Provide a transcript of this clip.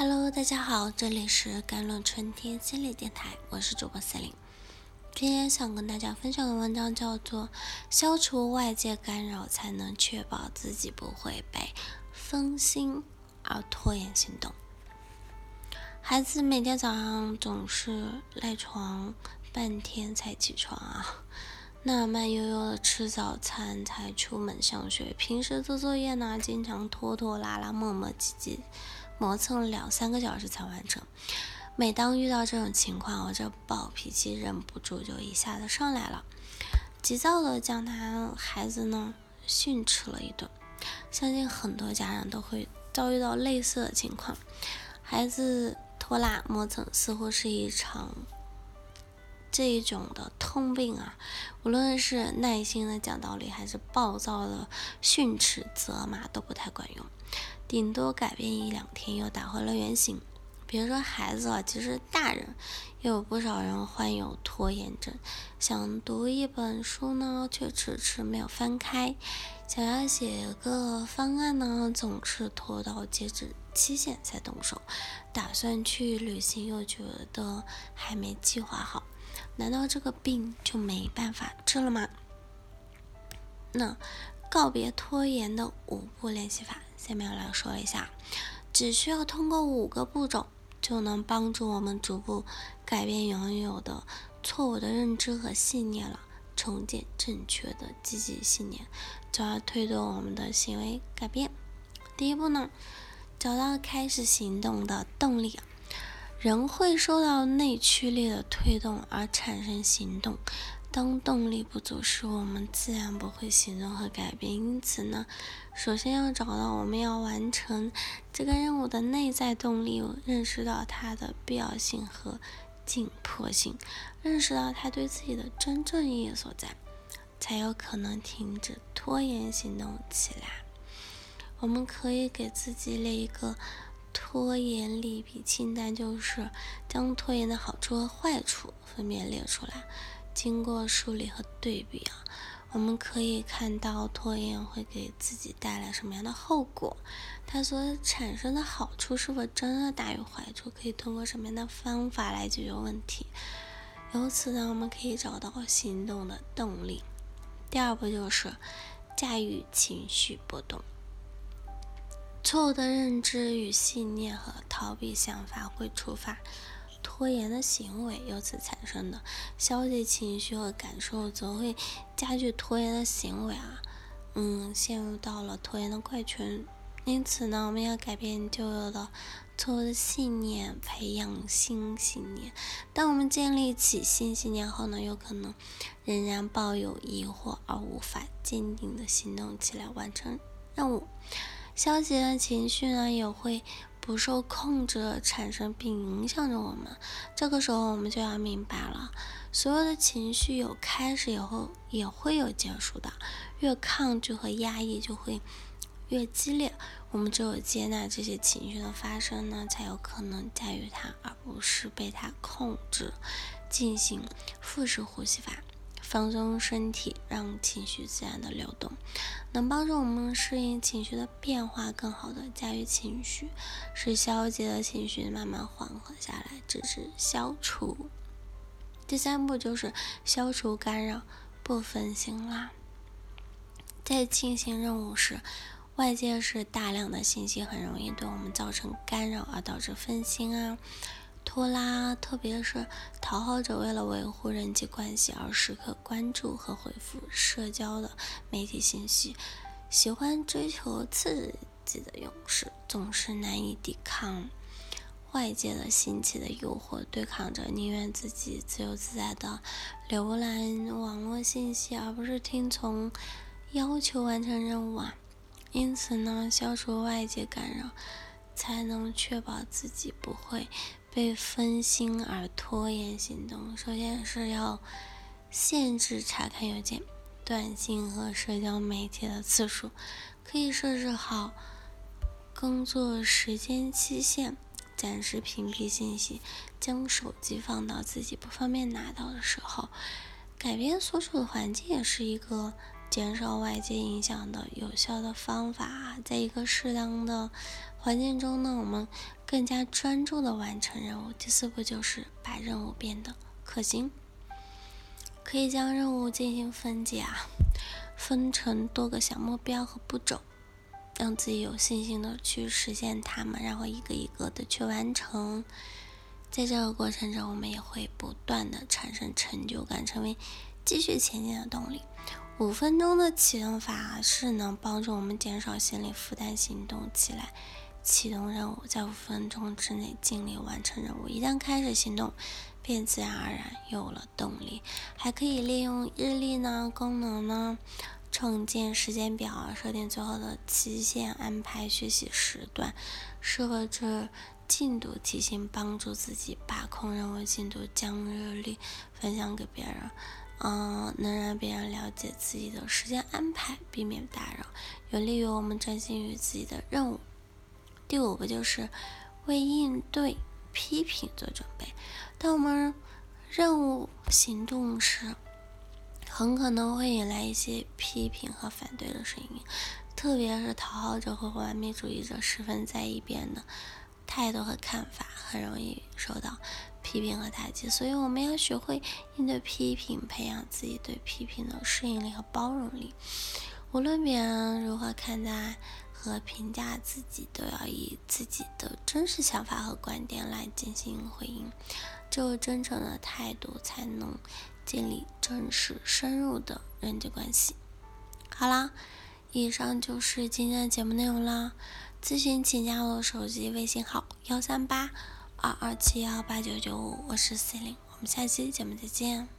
Hello，大家好，这里是甘露春天心理电台，我是主播四零。今天想跟大家分享的文章叫做《消除外界干扰，才能确保自己不会被分心而拖延行动》。孩子每天早上总是赖床半天才起床啊，那慢悠悠的吃早餐才出门上学，平时做作业呢，经常拖拖拉拉、磨磨唧唧。磨蹭了两三个小时才完成。每当遇到这种情况，我这暴脾气忍不住就一下子上来了，急躁的将他孩子呢训斥了一顿。相信很多家长都会遭遇到类似的情况，孩子拖拉磨蹭似乎是一场这一种的通病啊。无论是耐心的讲道理，还是暴躁的训斥责骂，都不太管用。顶多改变一两天，又打回了原形。别说孩子了，其实大人也有不少人患有拖延症。想读一本书呢，却迟迟没有翻开；想要写个方案呢，总是拖到截止期限才动手；打算去旅行，又觉得还没计划好。难道这个病就没办法治了吗？那告别拖延的五步练习法。下面来说一下，只需要通过五个步骤，就能帮助我们逐步改变原有的错误的认知和信念了，重建正确的积极信念，从而推动我们的行为改变。第一步呢，找到开始行动的动力。人会受到内驱力的推动而产生行动。当动力不足时，我们自然不会行动和改变。因此呢，首先要找到我们要完成这个任务的内在动力，认识到它的必要性和紧迫性，认识到它对自己的真正意义所在，才有可能停止拖延行动起来。我们可以给自己列一个拖延利弊清单，就是将拖延的好处和坏处分别列出来。经过梳理和对比啊，我们可以看到拖延会给自己带来什么样的后果，它所产生的好处是否真的大于坏处，可以通过什么样的方法来解决问题。由此呢，我们可以找到行动的动力。第二步就是驾驭情绪波动，错误的认知与信念和逃避想法会触发。拖延的行为由此产生的消极情绪和感受，则会加剧拖延的行为啊，嗯，陷入到了拖延的怪圈。因此呢，我们要改变旧有的错误的信念，培养新信念。当我们建立起新信念后呢，有可能仍然抱有疑惑而无法坚定的行动起来完成任务。消极的情绪呢，也会。不受控制的产生并影响着我们，这个时候我们就要明白了，所有的情绪有开始以后也会有结束的，越抗拒和压抑就会越激烈。我们只有接纳这些情绪的发生呢，才有可能驾驭它，而不是被它控制。进行腹式呼吸法。放松身体，让情绪自然的流动，能帮助我们适应情绪的变化，更好的驾驭情绪，使消极的情绪慢慢缓和下来，直至消除。第三步就是消除干扰，不分心啦。在进行任务时，外界是大量的信息，很容易对我们造成干扰，而导致分心啊。拖拉，特别是讨好者为了维护人际关系而时刻关注和回复社交的媒体信息，喜欢追求刺激的勇士总是难以抵抗外界的新奇的诱惑，对抗着宁愿自己自由自在的浏览网络信息，而不是听从要求完成任务啊。因此呢，消除外界干扰，才能确保自己不会。被分心而拖延行动，首先是要限制查看邮件、短信和社交媒体的次数，可以设置好工作时间期限，暂时屏蔽信息，将手机放到自己不方便拿到的时候。改变所处的环境也是一个减少外界影响的有效的方法。在一个适当的环境中呢，我们更加专注的完成任务。第四步就是把任务变得可行，可以将任务进行分解啊，分成多个小目标和步骤，让自己有信心的去实现它们，然后一个一个的去完成。在这个过程中，我们也会不断的产生成就感，成为继续前进的动力。五分钟的启动法是能帮助我们减少心理负担，行动起来，启动任务，在五分钟之内尽力完成任务。一旦开始行动，便自然而然有了动力。还可以利用日历呢功能呢，创建时间表，设定最后的期限，安排学习时段，设置。进度提醒帮助自己把控任务进度，将日历分享给别人，嗯，能让别人了解自己的时间安排，避免打扰，有利于我们专心于自己的任务。第五个就是为应对批评做准备。当我们任务行动时，很可能会引来一些批评和反对的声音，特别是讨好者和完美主义者十分在意别人的。态度和看法很容易受到批评和打击，所以我们要学会应对批评，培养自己对批评的适应力和包容力。无论别人如何看待和评价自己，都要以自己的真实想法和观点来进行回应。只有真诚的态度，才能建立真实深入的人际关系。好啦，以上就是今天的节目内容啦。咨询请加我手机微信号幺三八二二七幺八九九五，我是 C 零，我们下期节目再见。